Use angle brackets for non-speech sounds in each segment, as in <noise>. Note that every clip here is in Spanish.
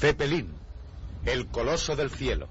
Zeppelin, el coloso del cielo.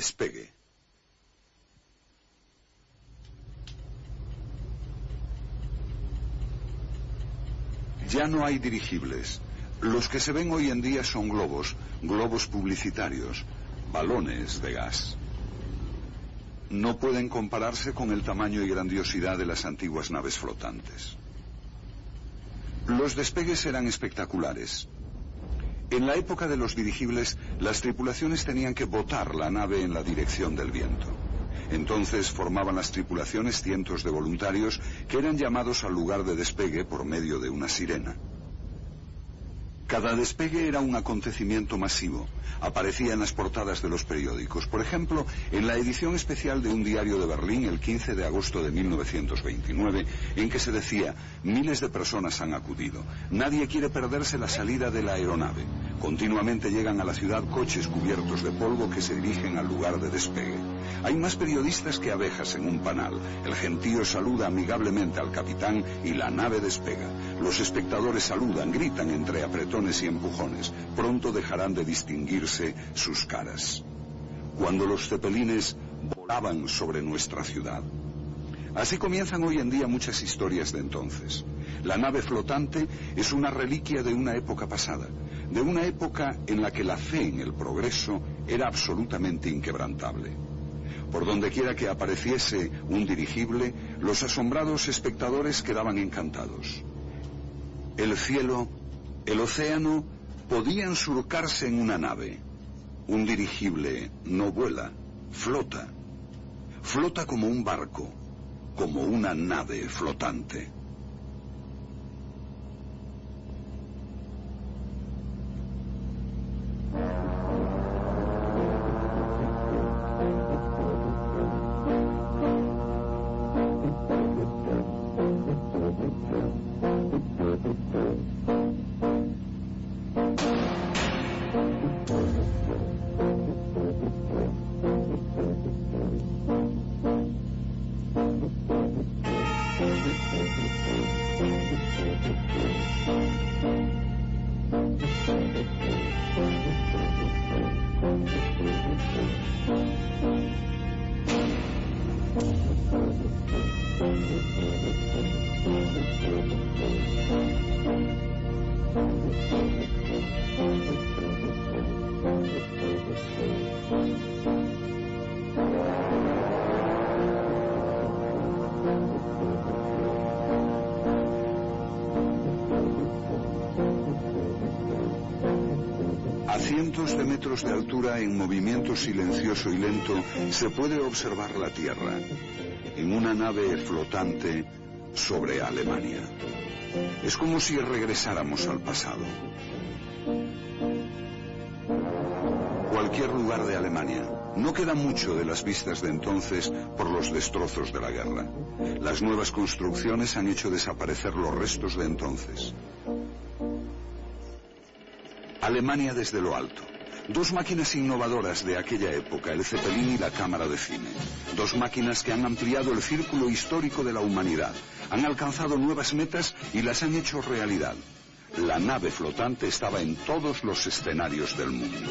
Despegue. Ya no hay dirigibles. Los que se ven hoy en día son globos, globos publicitarios, balones de gas. No pueden compararse con el tamaño y grandiosidad de las antiguas naves flotantes. Los despegues eran espectaculares. En la época de los dirigibles, las tripulaciones tenían que botar la nave en la dirección del viento. Entonces formaban las tripulaciones cientos de voluntarios que eran llamados al lugar de despegue por medio de una sirena. Cada despegue era un acontecimiento masivo. Aparecía en las portadas de los periódicos. Por ejemplo, en la edición especial de un diario de Berlín el 15 de agosto de 1929, en que se decía, miles de personas han acudido. Nadie quiere perderse la salida de la aeronave. Continuamente llegan a la ciudad coches cubiertos de polvo que se dirigen al lugar de despegue. Hay más periodistas que abejas en un panal. El gentío saluda amigablemente al capitán y la nave despega. Los espectadores saludan, gritan entre apretones y empujones. Pronto dejarán de distinguirse sus caras. Cuando los cepelines volaban sobre nuestra ciudad. Así comienzan hoy en día muchas historias de entonces. La nave flotante es una reliquia de una época pasada, de una época en la que la fe en el progreso era absolutamente inquebrantable. Por donde quiera que apareciese un dirigible, los asombrados espectadores quedaban encantados. El cielo, el océano, podían surcarse en una nave. Un dirigible no vuela, flota. Flota como un barco, como una nave flotante. En movimiento silencioso y lento, se puede observar la Tierra, en una nave flotante sobre Alemania. Es como si regresáramos al pasado. Cualquier lugar de Alemania. No queda mucho de las vistas de entonces por los destrozos de la guerra. Las nuevas construcciones han hecho desaparecer los restos de entonces. Alemania desde lo alto. Dos máquinas innovadoras de aquella época, el Zeppelin y la cámara de cine. Dos máquinas que han ampliado el círculo histórico de la humanidad, han alcanzado nuevas metas y las han hecho realidad. La nave flotante estaba en todos los escenarios del mundo.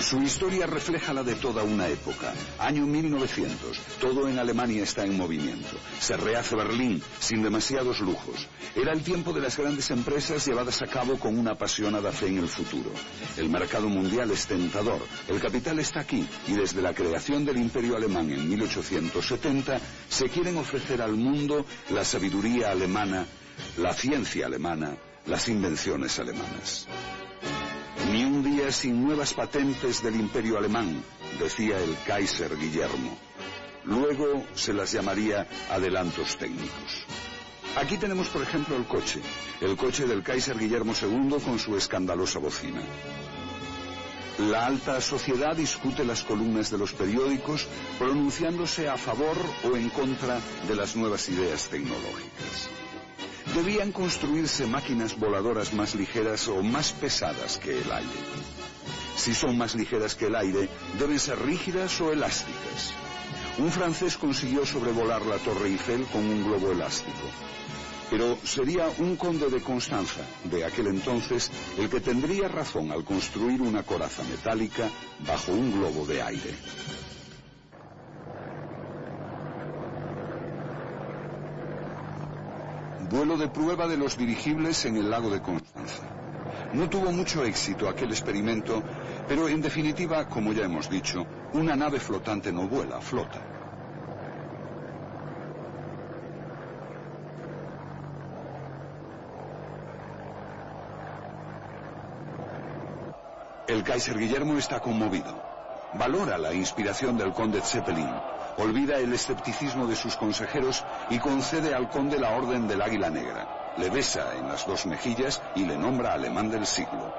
Su historia refleja la de toda una época. Año 1900. Todo en Alemania está en movimiento. Se rehace Berlín sin demasiados lujos. Era el tiempo de las grandes empresas llevadas a cabo con una apasionada fe en el futuro. El mercado mundial es tentador. El capital está aquí y desde la creación del imperio alemán en 1870 se quieren ofrecer al mundo la sabiduría alemana, la ciencia alemana, las invenciones alemanas. Día sin nuevas patentes del imperio alemán, decía el Kaiser Guillermo. Luego se las llamaría adelantos técnicos. Aquí tenemos, por ejemplo, el coche, el coche del Kaiser Guillermo II con su escandalosa bocina. La alta sociedad discute las columnas de los periódicos pronunciándose a favor o en contra de las nuevas ideas tecnológicas. Debían construirse máquinas voladoras más ligeras o más pesadas que el aire. Si son más ligeras que el aire, deben ser rígidas o elásticas. Un francés consiguió sobrevolar la Torre Eiffel con un globo elástico. Pero sería un conde de Constanza, de aquel entonces, el que tendría razón al construir una coraza metálica bajo un globo de aire. Vuelo de prueba de los dirigibles en el lago de Constanza. No tuvo mucho éxito aquel experimento, pero en definitiva, como ya hemos dicho, una nave flotante no vuela, flota. El Kaiser Guillermo está conmovido. Valora la inspiración del conde Zeppelin olvida el escepticismo de sus consejeros y concede al conde la orden del águila negra. Le besa en las dos mejillas y le nombra alemán del siglo.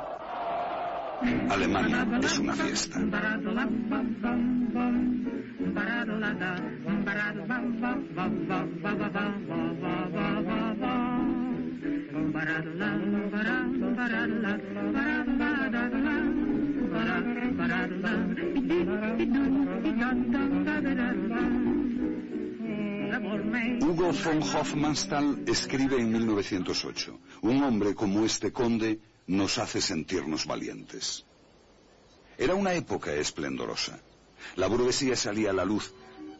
Alemania es una fiesta. <laughs> Hugo von Hofmannsthal escribe en 1908, un hombre como este conde nos hace sentirnos valientes. Era una época esplendorosa. La burguesía salía a la luz,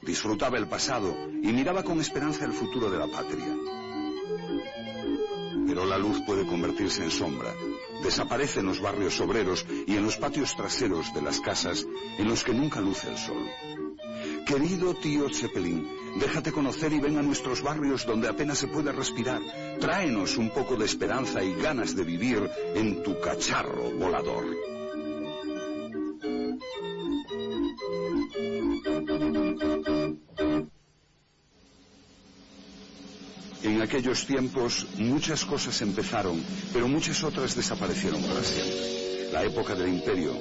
disfrutaba el pasado y miraba con esperanza el futuro de la patria. Pero la luz puede convertirse en sombra. Desaparece en los barrios obreros y en los patios traseros de las casas en los que nunca luce el sol. Querido tío Zeppelin, déjate conocer y ven a nuestros barrios donde apenas se puede respirar. Tráenos un poco de esperanza y ganas de vivir en tu cacharro volador. En aquellos tiempos muchas cosas empezaron, pero muchas otras desaparecieron para siempre. La época del imperio,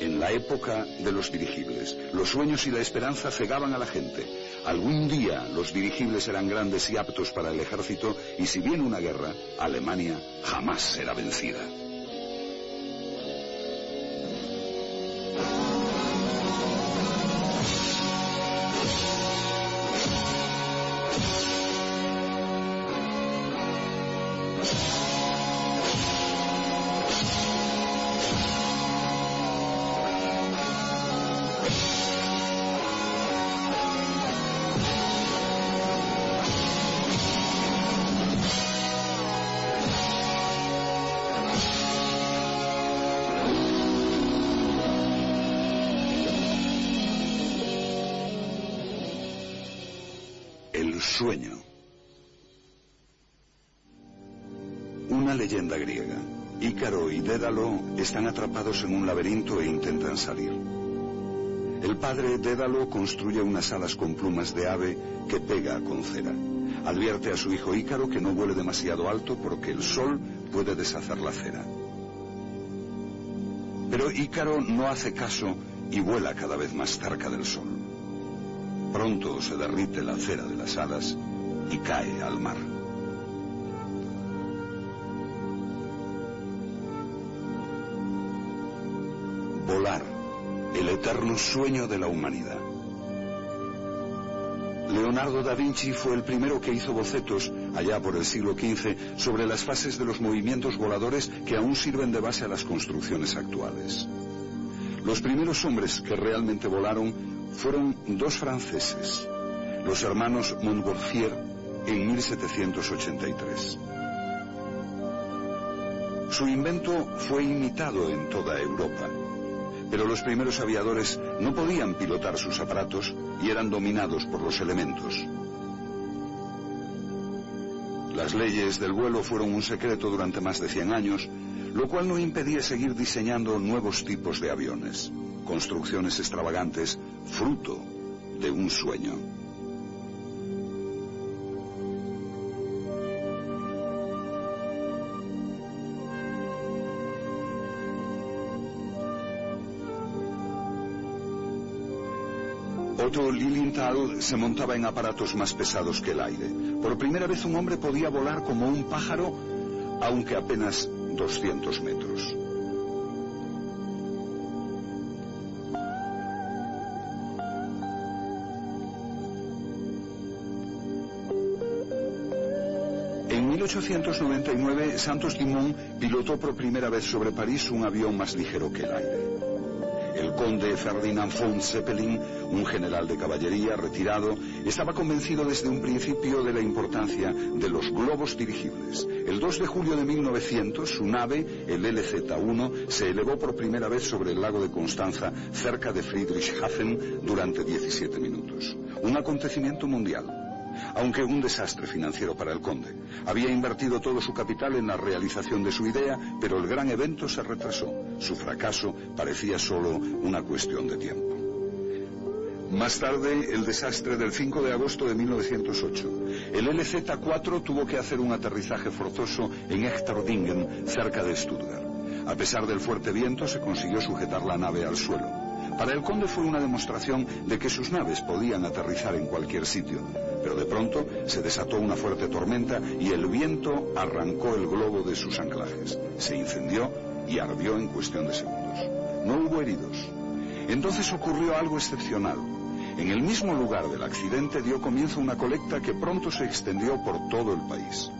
en la época de los dirigibles. Los sueños y la esperanza cegaban a la gente. Algún día los dirigibles serán grandes y aptos para el ejército y si viene una guerra, Alemania jamás será vencida. Sueño. Una leyenda griega. Ícaro y Dédalo están atrapados en un laberinto e intentan salir. El padre Dédalo construye unas alas con plumas de ave que pega con cera. Advierte a su hijo Ícaro que no vuele demasiado alto porque el sol puede deshacer la cera. Pero Ícaro no hace caso y vuela cada vez más cerca del sol. Pronto se derrite la cera de las alas y cae al mar. Volar, el eterno sueño de la humanidad. Leonardo da Vinci fue el primero que hizo bocetos, allá por el siglo XV, sobre las fases de los movimientos voladores que aún sirven de base a las construcciones actuales. Los primeros hombres que realmente volaron fueron dos franceses, los hermanos Montgolfier, en 1783. Su invento fue imitado en toda Europa, pero los primeros aviadores no podían pilotar sus aparatos y eran dominados por los elementos. Las leyes del vuelo fueron un secreto durante más de 100 años, lo cual no impedía seguir diseñando nuevos tipos de aviones, construcciones extravagantes, fruto de un sueño. Otto Lilienthal se montaba en aparatos más pesados que el aire. Por primera vez un hombre podía volar como un pájaro, aunque apenas 200 metros. 1899, Santos Dumont pilotó por primera vez sobre París un avión más ligero que el aire. El conde Ferdinand von Zeppelin, un general de caballería retirado, estaba convencido desde un principio de la importancia de los globos dirigibles. El 2 de julio de 1900, su nave, el LZ-1, se elevó por primera vez sobre el lago de Constanza, cerca de Friedrichshafen, durante 17 minutos. Un acontecimiento mundial aunque un desastre financiero para el conde. Había invertido todo su capital en la realización de su idea, pero el gran evento se retrasó. Su fracaso parecía solo una cuestión de tiempo. Más tarde, el desastre del 5 de agosto de 1908. El LZ-4 tuvo que hacer un aterrizaje forzoso en Echterdingen, cerca de Stuttgart. A pesar del fuerte viento, se consiguió sujetar la nave al suelo. Para el conde fue una demostración de que sus naves podían aterrizar en cualquier sitio. Pero de pronto se desató una fuerte tormenta y el viento arrancó el globo de sus anclajes. Se incendió y ardió en cuestión de segundos. No hubo heridos. Entonces ocurrió algo excepcional. En el mismo lugar del accidente dio comienzo una colecta que pronto se extendió por todo el país.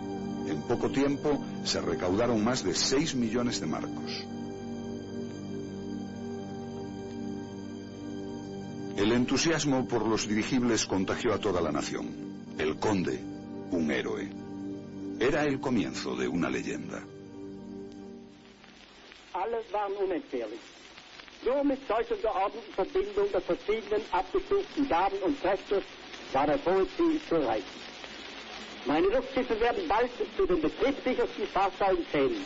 En poco tiempo se recaudaron más de 6 millones de marcos. El entusiasmo por los dirigibles contagió a toda la nación. El conde, un héroe. Era el comienzo de una leyenda. Alle waren unentbehrlich. Nur mit solchen geordneten Verbindungen der verschiedenen abgestuften Gaben und Kräfte war das hohe Ziel zu erreichen. Meine Luftschiffe werden bald zu den betriebssichersten Fahrzeugen zählen,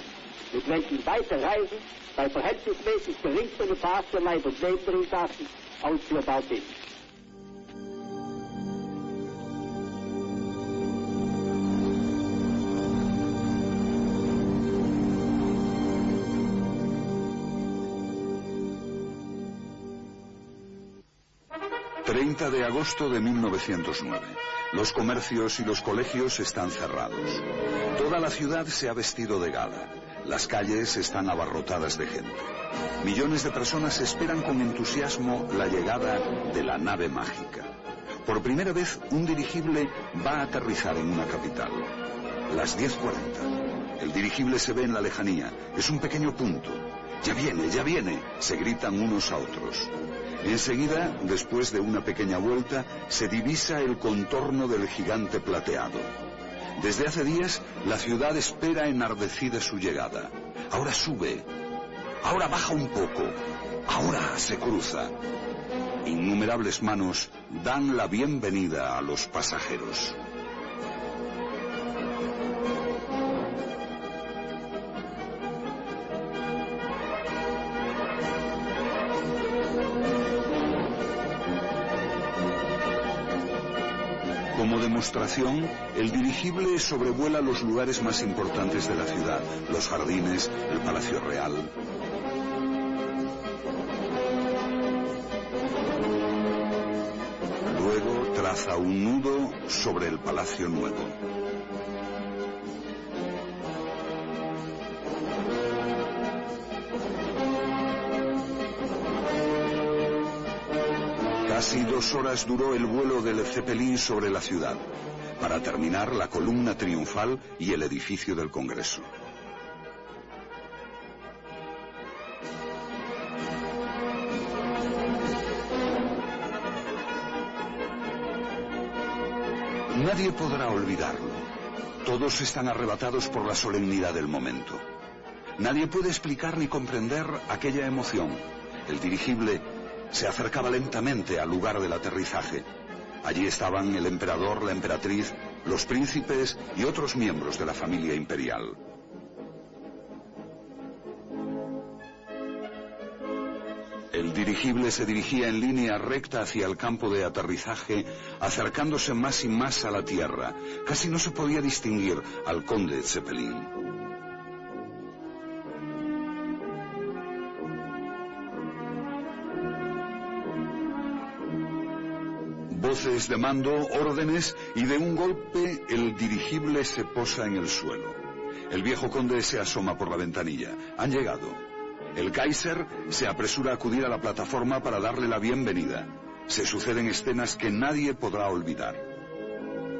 mit welchen weite Reisen bei verhältnismäßig geringster Gefahr für Leib und Leben resultaten ausgebaut sind. ...30 de agosto de 1909. Los comercios y los colegios están cerrados. Toda la ciudad se ha vestido de gala. Las calles están abarrotadas de gente. Millones de personas esperan con entusiasmo la llegada de la nave mágica. Por primera vez, un dirigible va a aterrizar en una capital. Las 10.40. El dirigible se ve en la lejanía. Es un pequeño punto. Ya viene, ya viene, se gritan unos a otros. Enseguida, después de una pequeña vuelta, se divisa el contorno del gigante plateado. Desde hace días, la ciudad espera enardecida su llegada. Ahora sube, ahora baja un poco, ahora se cruza. Innumerables manos dan la bienvenida a los pasajeros. Como demostración, el dirigible sobrevuela los lugares más importantes de la ciudad, los jardines, el Palacio Real. Luego traza un nudo sobre el Palacio Nuevo. Casi dos horas duró el vuelo del Zeppelin sobre la ciudad, para terminar la columna triunfal y el edificio del Congreso. Nadie podrá olvidarlo. Todos están arrebatados por la solemnidad del momento. Nadie puede explicar ni comprender aquella emoción. El dirigible se acercaba lentamente al lugar del aterrizaje. Allí estaban el emperador, la emperatriz, los príncipes y otros miembros de la familia imperial. El dirigible se dirigía en línea recta hacia el campo de aterrizaje, acercándose más y más a la tierra. Casi no se podía distinguir al conde Zeppelin. Voces de mando, órdenes y de un golpe el dirigible se posa en el suelo. El viejo conde se asoma por la ventanilla. Han llegado. El Kaiser se apresura a acudir a la plataforma para darle la bienvenida. Se suceden escenas que nadie podrá olvidar.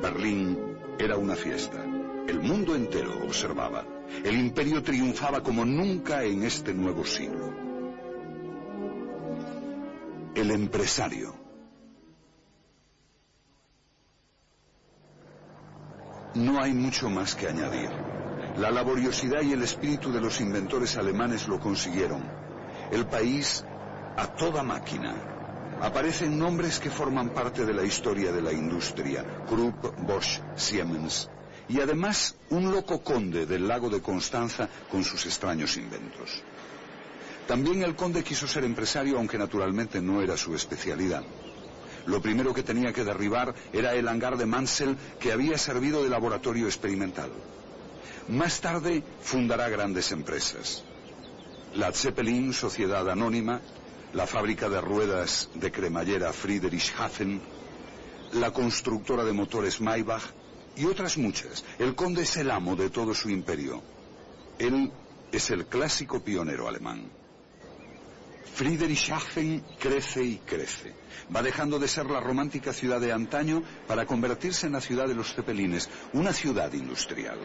Berlín era una fiesta. El mundo entero observaba. El imperio triunfaba como nunca en este nuevo siglo. El empresario. No hay mucho más que añadir. La laboriosidad y el espíritu de los inventores alemanes lo consiguieron. El país a toda máquina. Aparecen nombres que forman parte de la historia de la industria. Krupp, Bosch, Siemens. Y además un loco conde del lago de Constanza con sus extraños inventos. También el conde quiso ser empresario, aunque naturalmente no era su especialidad. Lo primero que tenía que derribar era el hangar de Mansell que había servido de laboratorio experimental. Más tarde fundará grandes empresas. La Zeppelin, sociedad anónima, la fábrica de ruedas de cremallera Friedrichshafen, la constructora de motores Maybach y otras muchas. El conde es el amo de todo su imperio. Él es el clásico pionero alemán. Friedrichshafen crece y crece. Va dejando de ser la romántica ciudad de antaño para convertirse en la ciudad de los Zeppelines, una ciudad industrial.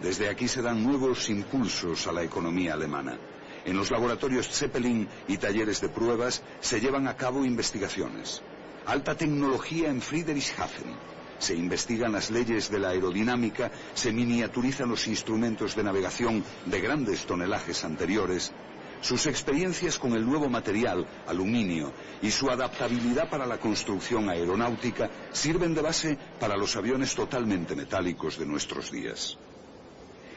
Desde aquí se dan nuevos impulsos a la economía alemana. En los laboratorios Zeppelin y talleres de pruebas se llevan a cabo investigaciones. Alta tecnología en Friedrichshafen. Se investigan las leyes de la aerodinámica, se miniaturizan los instrumentos de navegación de grandes tonelajes anteriores, sus experiencias con el nuevo material, aluminio, y su adaptabilidad para la construcción aeronáutica sirven de base para los aviones totalmente metálicos de nuestros días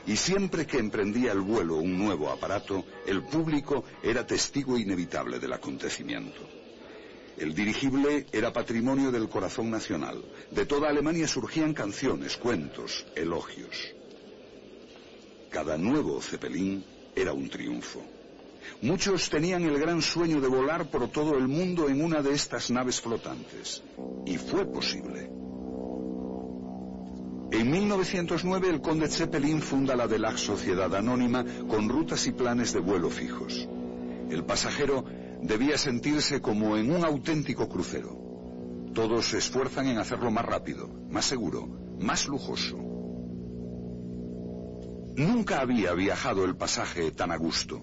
y siempre que emprendía el vuelo un nuevo aparato, el público era testigo inevitable del acontecimiento. El dirigible era patrimonio del corazón nacional. De toda Alemania surgían canciones, cuentos, elogios. Cada nuevo Zeppelin era un triunfo. Muchos tenían el gran sueño de volar por todo el mundo en una de estas naves flotantes. Y fue posible. En 1909 el conde Zeppelin funda la Delage Sociedad Anónima con rutas y planes de vuelo fijos. El pasajero debía sentirse como en un auténtico crucero. Todos se esfuerzan en hacerlo más rápido, más seguro, más lujoso. Nunca había viajado el pasaje tan a gusto.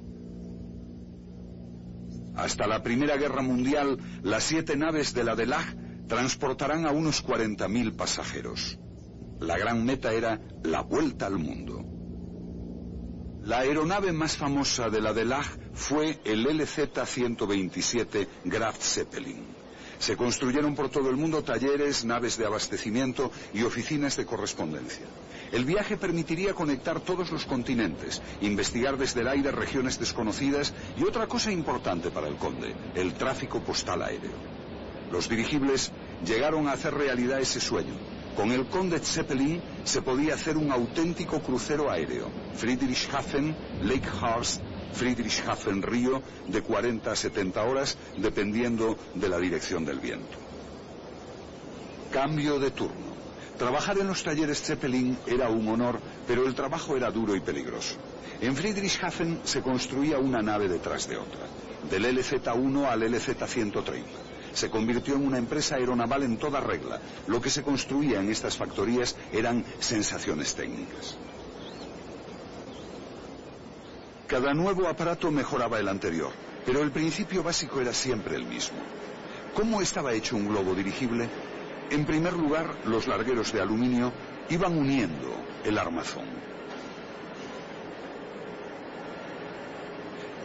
Hasta la Primera Guerra Mundial, las siete naves de la Delage transportarán a unos 40.000 pasajeros. La gran meta era la vuelta al mundo. La aeronave más famosa de la DELAG fue el LZ-127 Graf Zeppelin. Se construyeron por todo el mundo talleres, naves de abastecimiento y oficinas de correspondencia. El viaje permitiría conectar todos los continentes, investigar desde el aire regiones desconocidas y otra cosa importante para el conde, el tráfico postal aéreo. Los dirigibles llegaron a hacer realidad ese sueño, con el Conde Zeppelin se podía hacer un auténtico crucero aéreo. Friedrichshafen, Lake Horst, Friedrichshafen Río, de 40 a 70 horas, dependiendo de la dirección del viento. Cambio de turno. Trabajar en los talleres Zeppelin era un honor, pero el trabajo era duro y peligroso. En Friedrichshafen se construía una nave detrás de otra, del LZ-1 al LZ-130 se convirtió en una empresa aeronaval en toda regla. Lo que se construía en estas factorías eran sensaciones técnicas. Cada nuevo aparato mejoraba el anterior, pero el principio básico era siempre el mismo. ¿Cómo estaba hecho un globo dirigible? En primer lugar, los largueros de aluminio iban uniendo el armazón.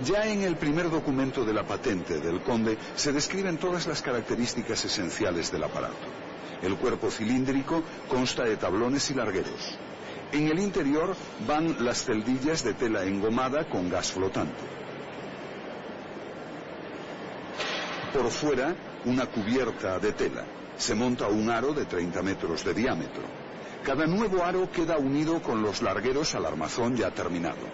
Ya en el primer documento de la patente del conde se describen todas las características esenciales del aparato. El cuerpo cilíndrico consta de tablones y largueros. En el interior van las celdillas de tela engomada con gas flotante. Por fuera, una cubierta de tela. Se monta un aro de 30 metros de diámetro. Cada nuevo aro queda unido con los largueros al armazón ya terminado.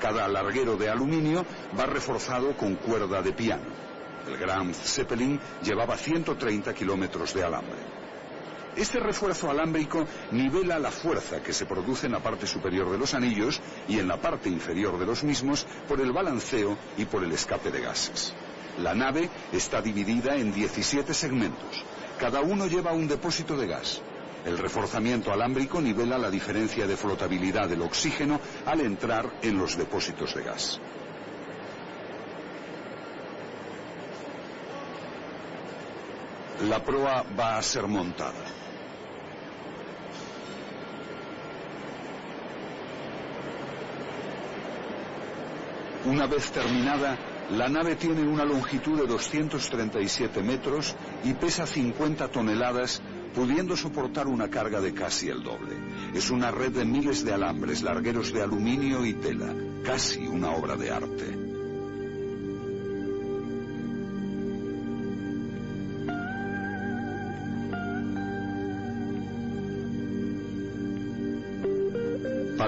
Cada larguero de aluminio va reforzado con cuerda de piano. El Grand Zeppelin llevaba 130 kilómetros de alambre. Este refuerzo alámbrico nivela la fuerza que se produce en la parte superior de los anillos y en la parte inferior de los mismos por el balanceo y por el escape de gases. La nave está dividida en 17 segmentos. Cada uno lleva un depósito de gas. El reforzamiento alámbrico nivela la diferencia de flotabilidad del oxígeno al entrar en los depósitos de gas. La proa va a ser montada. Una vez terminada, la nave tiene una longitud de 237 metros y pesa 50 toneladas, pudiendo soportar una carga de casi el doble. Es una red de miles de alambres, largueros de aluminio y tela, casi una obra de arte.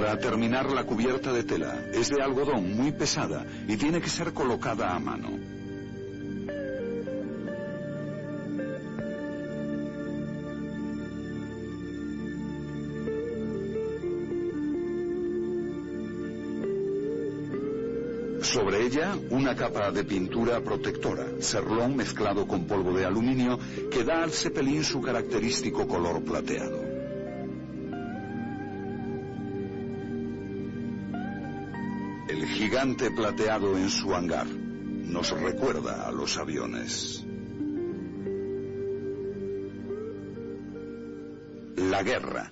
Para terminar la cubierta de tela es de algodón muy pesada y tiene que ser colocada a mano. Sobre ella, una capa de pintura protectora, serlón mezclado con polvo de aluminio, que da al cepelín su característico color plateado. Gigante plateado en su hangar nos recuerda a los aviones. La guerra.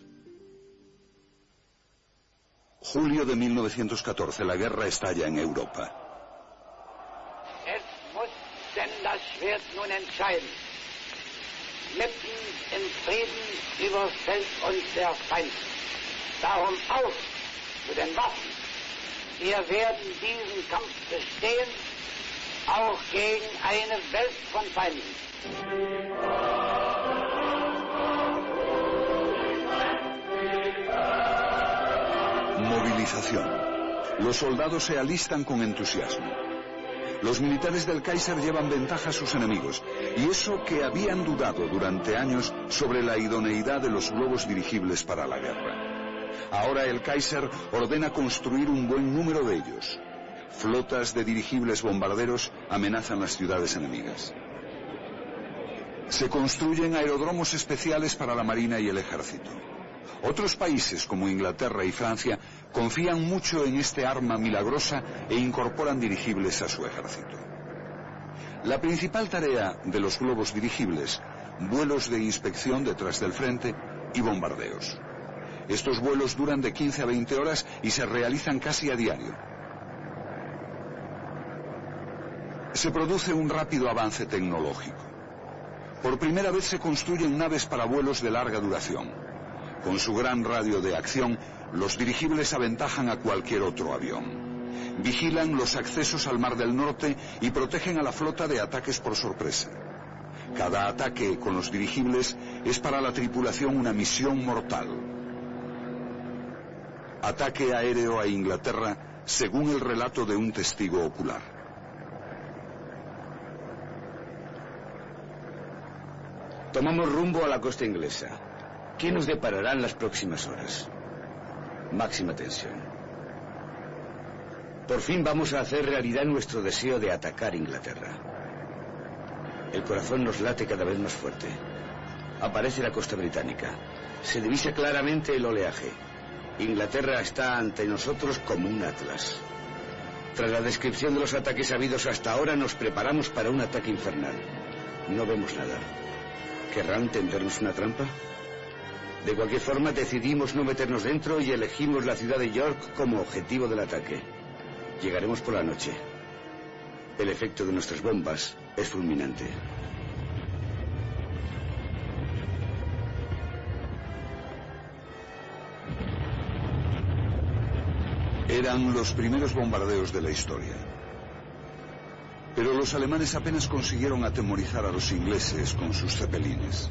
Julio de 1914, la guerra estalla en Europa. Wir werden diesen Kampf bestehen, auch gegen eine Welt von Feinden. Movilización. Los soldados se alistan con entusiasmo. Los militares del Kaiser llevan ventaja a sus enemigos, y eso que habían dudado durante años sobre la idoneidad de los globos dirigibles para la guerra. Ahora el Kaiser ordena construir un buen número de ellos. Flotas de dirigibles bombarderos amenazan las ciudades enemigas. Se construyen aeródromos especiales para la Marina y el Ejército. Otros países como Inglaterra y Francia confían mucho en este arma milagrosa e incorporan dirigibles a su ejército. La principal tarea de los globos dirigibles, vuelos de inspección detrás del frente y bombardeos. Estos vuelos duran de 15 a 20 horas y se realizan casi a diario. Se produce un rápido avance tecnológico. Por primera vez se construyen naves para vuelos de larga duración. Con su gran radio de acción, los dirigibles aventajan a cualquier otro avión. Vigilan los accesos al Mar del Norte y protegen a la flota de ataques por sorpresa. Cada ataque con los dirigibles es para la tripulación una misión mortal. Ataque aéreo a Inglaterra según el relato de un testigo ocular. Tomamos rumbo a la costa inglesa. ¿Qué nos deparará en las próximas horas? Máxima tensión. Por fin vamos a hacer realidad nuestro deseo de atacar Inglaterra. El corazón nos late cada vez más fuerte. Aparece la costa británica. Se divisa claramente el oleaje. Inglaterra está ante nosotros como un atlas. Tras la descripción de los ataques habidos hasta ahora, nos preparamos para un ataque infernal. No vemos nada. ¿Querrán tendernos una trampa? De cualquier forma, decidimos no meternos dentro y elegimos la ciudad de York como objetivo del ataque. Llegaremos por la noche. El efecto de nuestras bombas es fulminante. Eran los primeros bombardeos de la historia. Pero los alemanes apenas consiguieron atemorizar a los ingleses con sus cepelines.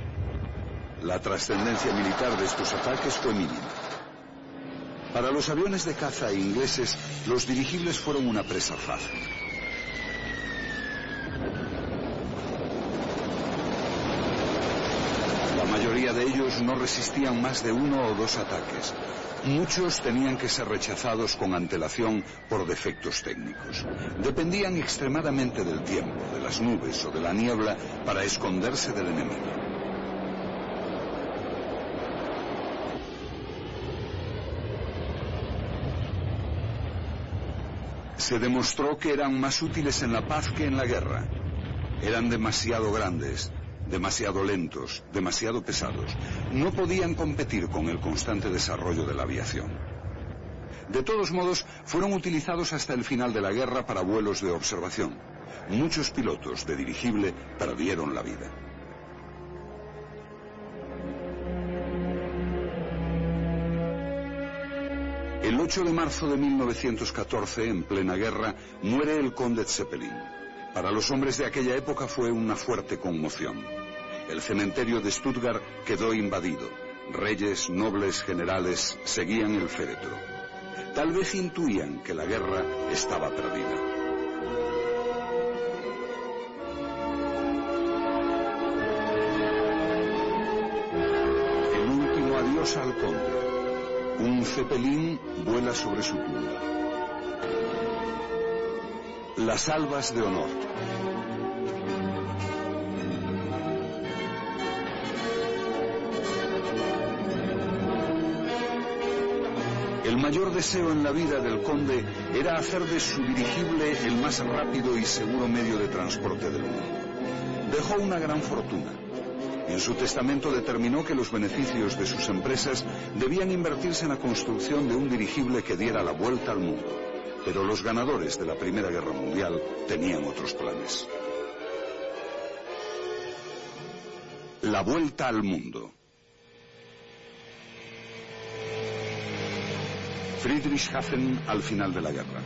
La trascendencia militar de estos ataques fue mínima. Para los aviones de caza ingleses, los dirigibles fueron una presa fácil. La mayoría de ellos no resistían más de uno o dos ataques. Muchos tenían que ser rechazados con antelación por defectos técnicos. Dependían extremadamente del tiempo, de las nubes o de la niebla para esconderse del enemigo. Se demostró que eran más útiles en la paz que en la guerra. Eran demasiado grandes, demasiado lentos, demasiado pesados. No podían competir con el constante desarrollo de la aviación. De todos modos, fueron utilizados hasta el final de la guerra para vuelos de observación. Muchos pilotos de dirigible perdieron la vida. El 8 de marzo de 1914, en plena guerra, muere el conde Zeppelin. Para los hombres de aquella época fue una fuerte conmoción. El cementerio de Stuttgart quedó invadido. Reyes, nobles, generales seguían el féretro. Tal vez intuían que la guerra estaba perdida. El último adiós al conde. Un cepelín vuela sobre su tumba. Las albas de honor. El mayor deseo en la vida del conde era hacer de su dirigible el más rápido y seguro medio de transporte del mundo. Dejó una gran fortuna. En su testamento determinó que los beneficios de sus empresas debían invertirse en la construcción de un dirigible que diera la vuelta al mundo. Pero los ganadores de la Primera Guerra Mundial tenían otros planes. La vuelta al mundo. Friedrichshafen al final de la guerra.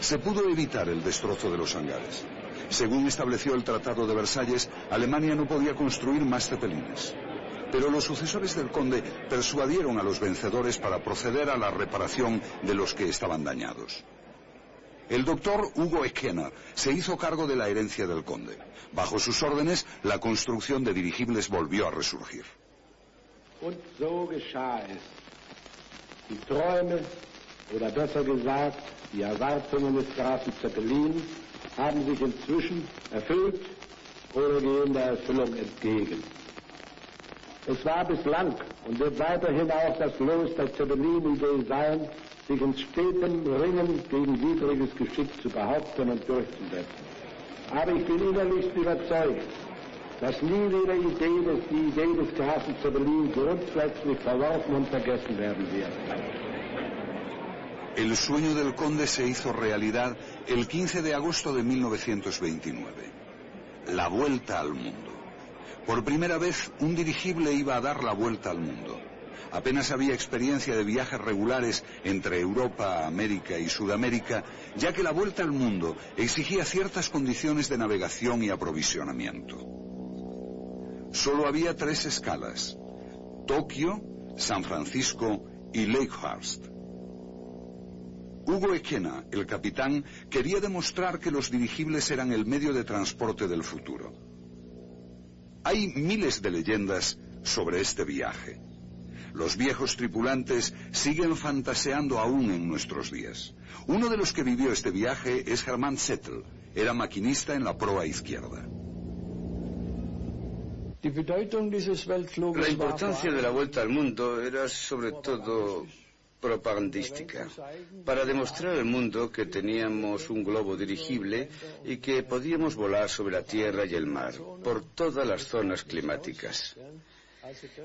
Se pudo evitar el destrozo de los hangares. Según estableció el Tratado de Versalles, Alemania no podía construir más cepelines. Pero los sucesores del conde persuadieron a los vencedores para proceder a la reparación de los que estaban dañados. El doctor Hugo Eckena se hizo cargo de la herencia del conde. Bajo sus órdenes, la construcción de dirigibles volvió a resurgir. Und so geschah es. Die Träume, oder besser gesagt, die Erwartungen des Grafen Zeppelin haben sich inzwischen erfüllt oder gehen der Erfüllung entgegen. Es war bislang und wird weiterhin auch das Los der Zeppelin-Idee sein, sich in stetem Ringen gegen widriges Geschick zu behaupten und durchzusetzen. Aber ich bin innerlich überzeugt, dass nie wieder Idee des, die Idee des Grafen Zeppelin grundsätzlich verworfen und vergessen werden wird. El sueño del conde se hizo realidad el 15 de agosto de 1929. La vuelta al mundo. Por primera vez, un dirigible iba a dar la vuelta al mundo. Apenas había experiencia de viajes regulares entre Europa, América y Sudamérica, ya que la vuelta al mundo exigía ciertas condiciones de navegación y aprovisionamiento. Solo había tres escalas, Tokio, San Francisco y Lakehurst. Hugo Equena, el capitán, quería demostrar que los dirigibles eran el medio de transporte del futuro. Hay miles de leyendas sobre este viaje. Los viejos tripulantes siguen fantaseando aún en nuestros días. Uno de los que vivió este viaje es Hermann Zettel. Era maquinista en la proa izquierda. La importancia de la vuelta al mundo era sobre todo propagandística, para demostrar al mundo que teníamos un globo dirigible y que podíamos volar sobre la tierra y el mar, por todas las zonas climáticas.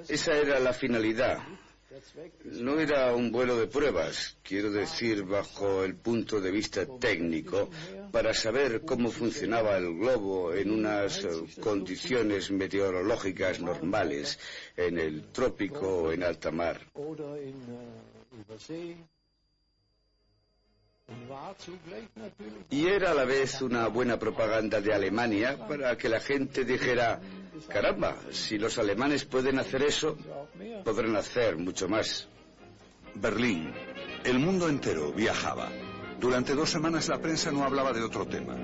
Esa era la finalidad. No era un vuelo de pruebas, quiero decir, bajo el punto de vista técnico, para saber cómo funcionaba el globo en unas condiciones meteorológicas normales, en el trópico o en alta mar. Y era a la vez una buena propaganda de Alemania para que la gente dijera, caramba, si los alemanes pueden hacer eso, podrán hacer mucho más. Berlín. El mundo entero viajaba. Durante dos semanas la prensa no hablaba de otro tema.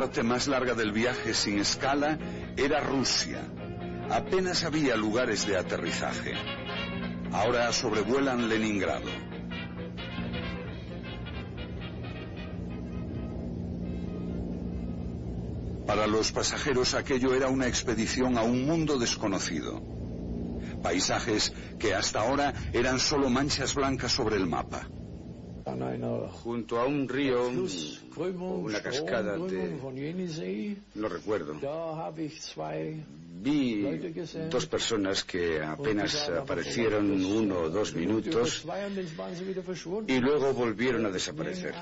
Parte más larga del viaje sin escala era Rusia. Apenas había lugares de aterrizaje. Ahora sobrevuelan Leningrado. Para los pasajeros aquello era una expedición a un mundo desconocido. Paisajes que hasta ahora eran solo manchas blancas sobre el mapa. Junto a un río, o una cascada de... No recuerdo. Vi dos personas que apenas aparecieron uno o dos minutos y luego volvieron a desaparecer.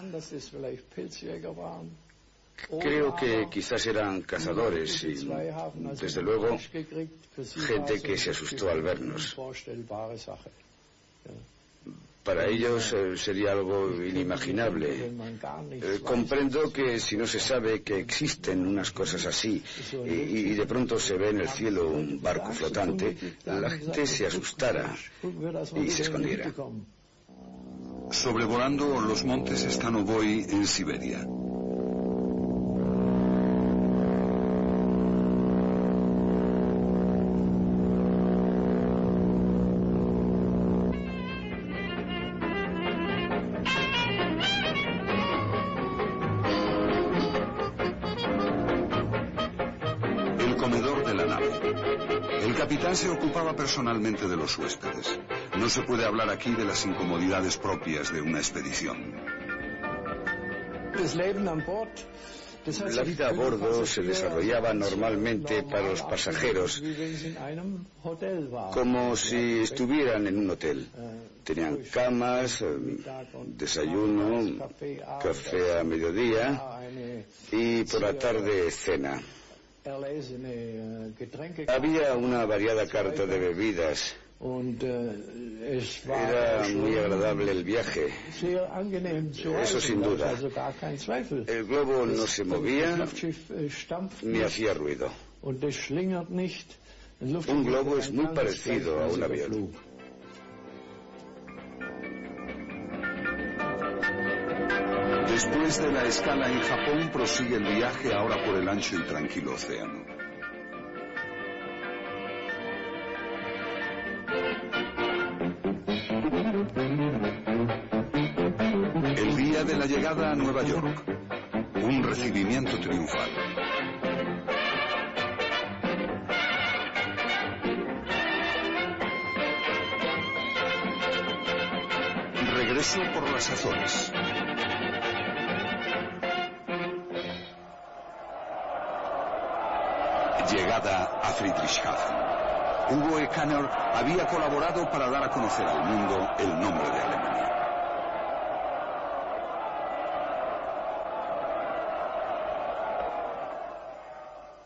Creo que quizás eran cazadores y, desde luego, gente que se asustó al vernos. Para ellos eh, sería algo inimaginable. Eh, comprendo que si no se sabe que existen unas cosas así y, de pronto se ve en el cielo un barco flotante, la gente se asustara y se escondiera. Sobrevolando los montes Stanovoy en Siberia. Personalmente de los huéspedes. No se puede hablar aquí de las incomodidades propias de una expedición. La vida a bordo se desarrollaba normalmente para los pasajeros como si estuvieran en un hotel. Tenían camas, desayuno, café a mediodía y por la tarde cena. Había una variada carta de bebidas. Era muy agradable el viaje. Eso sin duda. El globo no se movía ni hacía ruido. Un globo es muy parecido a un avión. Después de la escala en Japón, prosigue el viaje ahora por el ancho y tranquilo océano. El día de la llegada a Nueva York, un recibimiento triunfal. Regreso por las Azores. Llegada a Friedrichshafen. Hugo Eckner había colaborado para dar a conocer al mundo el nombre de Alemania.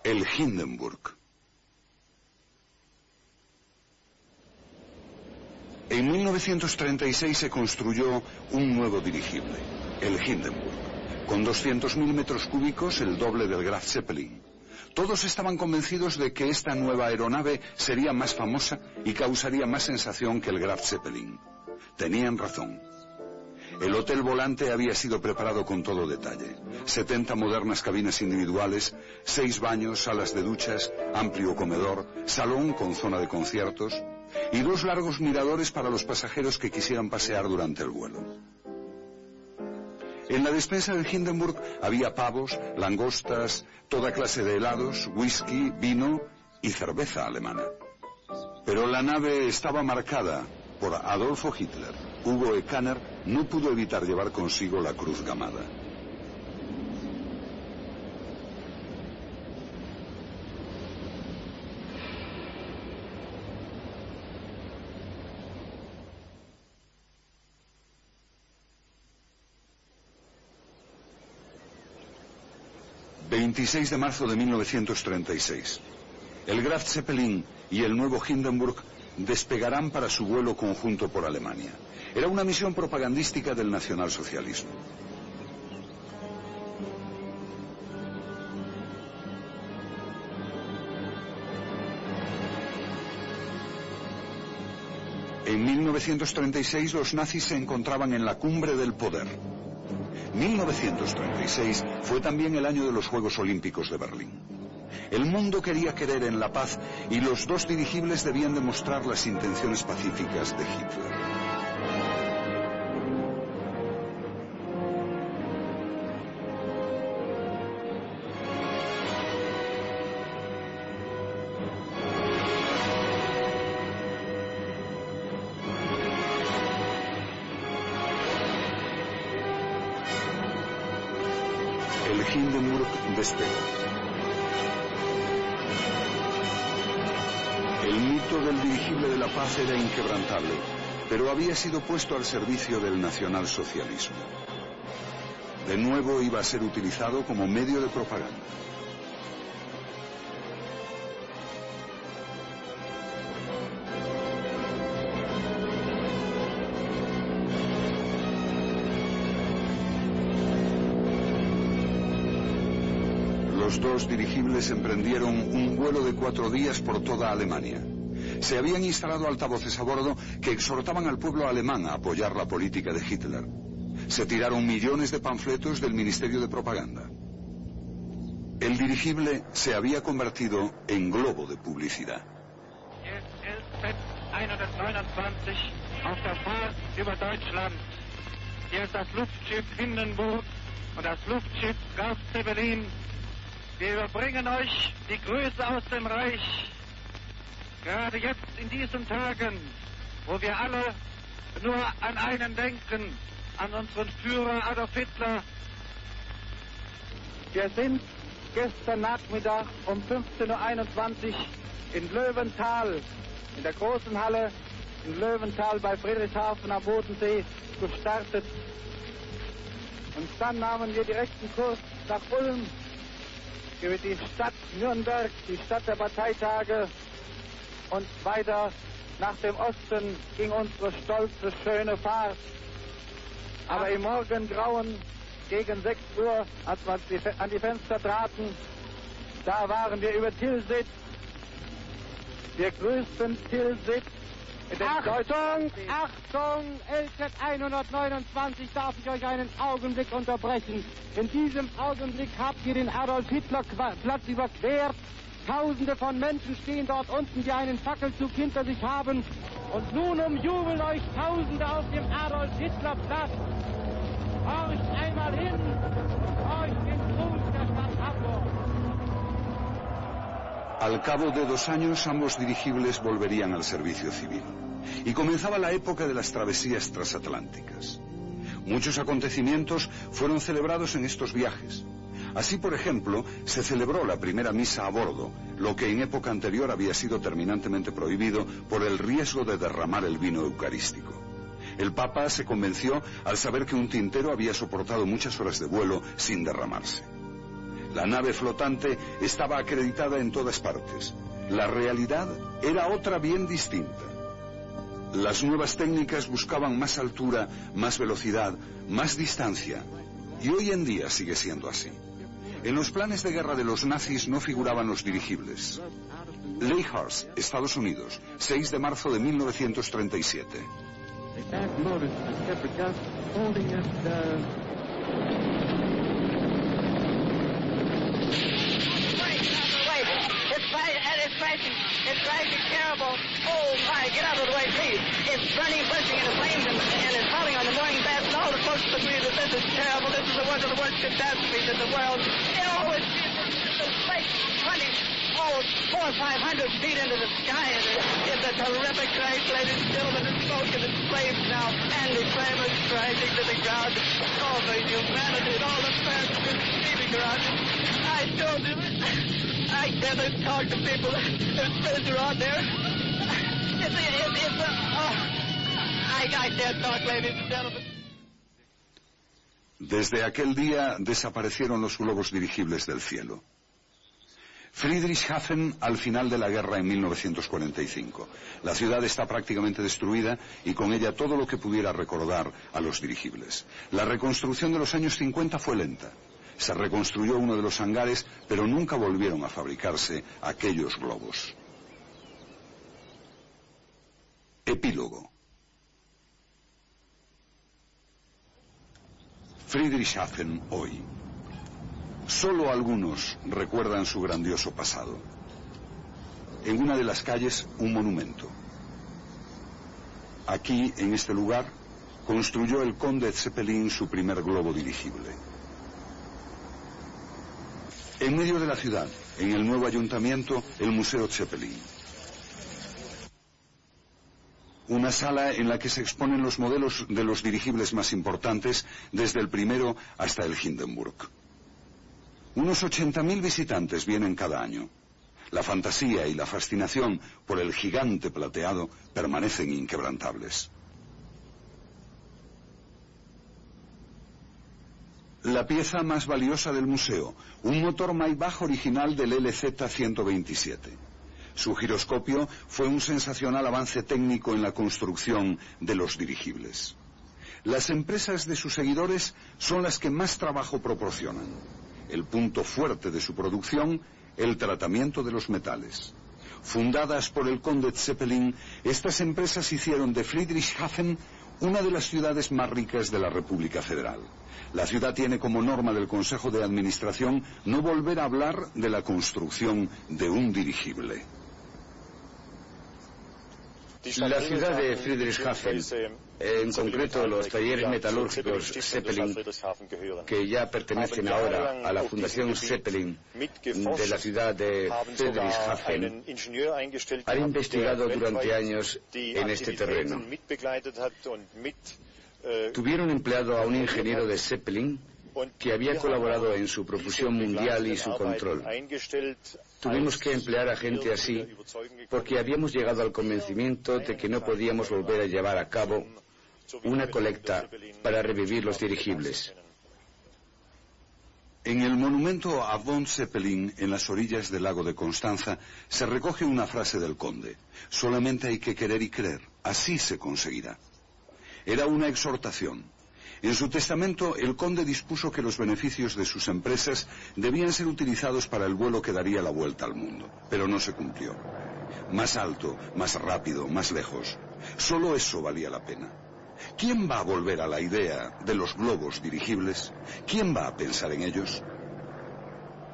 El Hindenburg. En 1936 se construyó un nuevo dirigible, el Hindenburg, con 200.000 metros cúbicos, el doble del Graf Zeppelin. Todos estaban convencidos de que esta nueva aeronave sería más famosa y causaría más sensación que el Graf Zeppelin. Tenían razón. El hotel volante había sido preparado con todo detalle. 70 modernas cabinas individuales, seis baños, salas de duchas, amplio comedor, salón con zona de conciertos y dos largos miradores para los pasajeros que quisieran pasear durante el vuelo. En la despensa de Hindenburg había pavos, langostas, toda clase de helados, whisky, vino y cerveza alemana. Pero la nave estaba marcada por Adolfo Hitler. Hugo Ecaner no pudo evitar llevar consigo la cruz gamada. ...26 de marzo de 1936... ...el Graf Zeppelin y el nuevo Hindenburg despegarán para su vuelo conjunto por Alemania. Era una misión propagandística del nacionalsocialismo. En 1936 los nazis se encontraban en la cumbre del poder. 1936 fue también el año de los Juegos Olímpicos de Berlín. El mundo quería querer en la paz y los dos dirigibles debían demostrar las intenciones pacíficas de Hitler. Había sido puesto al servicio del nacionalsocialismo. De nuevo iba a ser utilizado como medio de propaganda. Los dos dirigibles emprendieron un vuelo de cuatro días por toda Alemania. Se habían instalado altavoces a bordo que exhortaban al pueblo alemán a apoyar la política de Hitler. Se tiraron millones de panfletos del Ministerio de Propaganda. El dirigible se había convertido en globo de publicidad. Hindenburg wir überbringen euch die Grüße aus dem Reich. Gerade jetzt in diesen Tagen, wo wir alle nur an einen denken, an unseren Führer Adolf Hitler. Wir sind gestern Nachmittag um 15.21 Uhr in Löwenthal, in der großen Halle in Löwenthal bei Friedrichshafen am Bodensee gestartet. Und dann nahmen wir direkten Kurs nach Ulm über die Stadt Nürnberg, die Stadt der Parteitage und weiter nach dem Osten ging unsere stolze, schöne Fahrt. Aber im Morgengrauen gegen 6 Uhr, als wir an die Fenster traten, da waren wir über Tilsit. Wir grüßten Tilsit Achtung, Achtung, LZ 129 darf ich euch einen Augenblick unterbrechen. In diesem Augenblick habt ihr den Adolf Hitler Platz überquert. Tausende von Menschen stehen dort unten, die einen Fackelzug hinter sich haben. Und nun umjubeln euch Tausende auf dem Adolf Hitler Platz. Horcht einmal hin, horcht den Gruß der Stadt Hamburg. Al cabo de dos años ambos dirigibles volverían al servicio civil y comenzaba la época de las travesías transatlánticas. Muchos acontecimientos fueron celebrados en estos viajes. Así, por ejemplo, se celebró la primera misa a bordo, lo que en época anterior había sido terminantemente prohibido por el riesgo de derramar el vino eucarístico. El Papa se convenció al saber que un tintero había soportado muchas horas de vuelo sin derramarse. La nave flotante estaba acreditada en todas partes. La realidad era otra bien distinta. Las nuevas técnicas buscaban más altura, más velocidad, más distancia. Y hoy en día sigue siendo así. En los planes de guerra de los nazis no figuraban los dirigibles. Leyhurst, Estados Unidos, 6 de marzo de 1937. Crashing. It's crashing terrible. Oh my, get out of the way, please. It's burning, bursting into flames, and, and it's howling on the morning bath, and all the folks agree that this is terrible. This is the one of the worst catastrophes in the world. Oh, it's, it's, it's a great 20, oh, four or five hundred feet into the sky, and it's a terrific crash, ladies and gentlemen. It's smoke and it's flames now, and the flame is crashing to the ground. All the humanity and all the passengers leaving around it. I told you, I can't talk to people. There's friends around there. It's a, it's, it's a, oh, I can't talk, ladies and gentlemen. Desde aquel día desaparecieron los globos dirigibles del cielo. Friedrichshafen al final de la guerra en 1945. La ciudad está prácticamente destruida y con ella todo lo que pudiera recordar a los dirigibles. La reconstrucción de los años 50 fue lenta. Se reconstruyó uno de los hangares, pero nunca volvieron a fabricarse aquellos globos. Epílogo. Friedrichshafen hoy. Solo algunos recuerdan su grandioso pasado. En una de las calles, un monumento. Aquí, en este lugar, construyó el conde Zeppelin su primer globo dirigible. En medio de la ciudad, en el nuevo ayuntamiento, el Museo Zeppelin. Una sala en la que se exponen los modelos de los dirigibles más importantes, desde el primero hasta el Hindenburg. Unos 80.000 visitantes vienen cada año. La fantasía y la fascinación por el gigante plateado permanecen inquebrantables. La pieza más valiosa del museo, un motor Maybach original del LZ-127. Su giroscopio fue un sensacional avance técnico en la construcción de los dirigibles. Las empresas de sus seguidores son las que más trabajo proporcionan el punto fuerte de su producción, el tratamiento de los metales. Fundadas por el conde Zeppelin, estas empresas hicieron de Friedrichshafen una de las ciudades más ricas de la República Federal. La ciudad tiene como norma del Consejo de Administración no volver a hablar de la construcción de un dirigible. La ciudad de Friedrichshafen, en concreto los talleres metalúrgicos Zeppelin, que ya pertenecen ahora a la Fundación Zeppelin de la ciudad de Friedrichshafen, han investigado durante años en este terreno. Tuvieron empleado a un ingeniero de Zeppelin que había colaborado en su profusión mundial y su control. Tuvimos que emplear a gente así porque habíamos llegado al convencimiento de que no podíamos volver a llevar a cabo una colecta para revivir los dirigibles. En el monumento a von Zeppelin, en las orillas del lago de Constanza, se recoge una frase del conde. Solamente hay que querer y creer. Así se conseguirá. Era una exhortación. En su testamento, el conde dispuso que los beneficios de sus empresas debían ser utilizados para el vuelo que daría la vuelta al mundo, pero no se cumplió. Más alto, más rápido, más lejos. Solo eso valía la pena. ¿Quién va a volver a la idea de los globos dirigibles? ¿Quién va a pensar en ellos?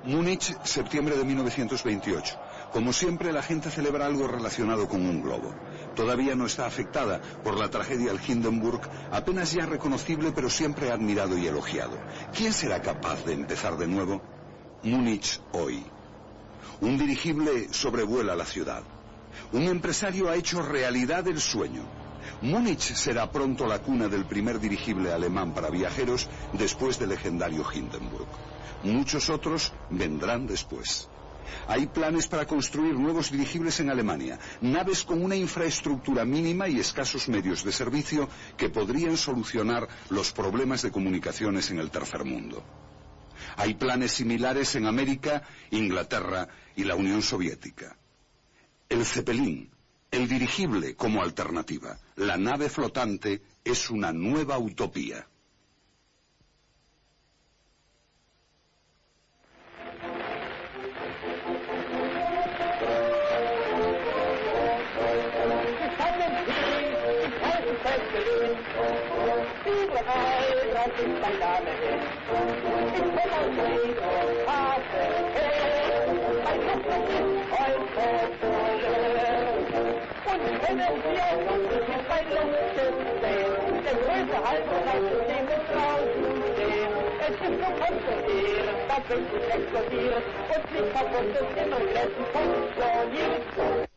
Múnich, septiembre de 1928. Como siempre, la gente celebra algo relacionado con un globo. Todavía no está afectada por la tragedia del Hindenburg, apenas ya reconocible pero siempre admirado y elogiado. ¿Quién será capaz de empezar de nuevo? Múnich hoy. Un dirigible sobrevuela la ciudad. Un empresario ha hecho realidad el sueño. Múnich será pronto la cuna del primer dirigible alemán para viajeros después del legendario Hindenburg. Muchos otros vendrán después. Hay planes para construir nuevos dirigibles en Alemania, naves con una infraestructura mínima y escasos medios de servicio que podrían solucionar los problemas de comunicaciones en el tercer mundo. Hay planes similares en América, Inglaterra y la Unión Soviética. El Zeppelin, el dirigible como alternativa, la nave flotante, es una nueva utopía. Explodieren und nicht kaputt ist immer Glätten funktioniert.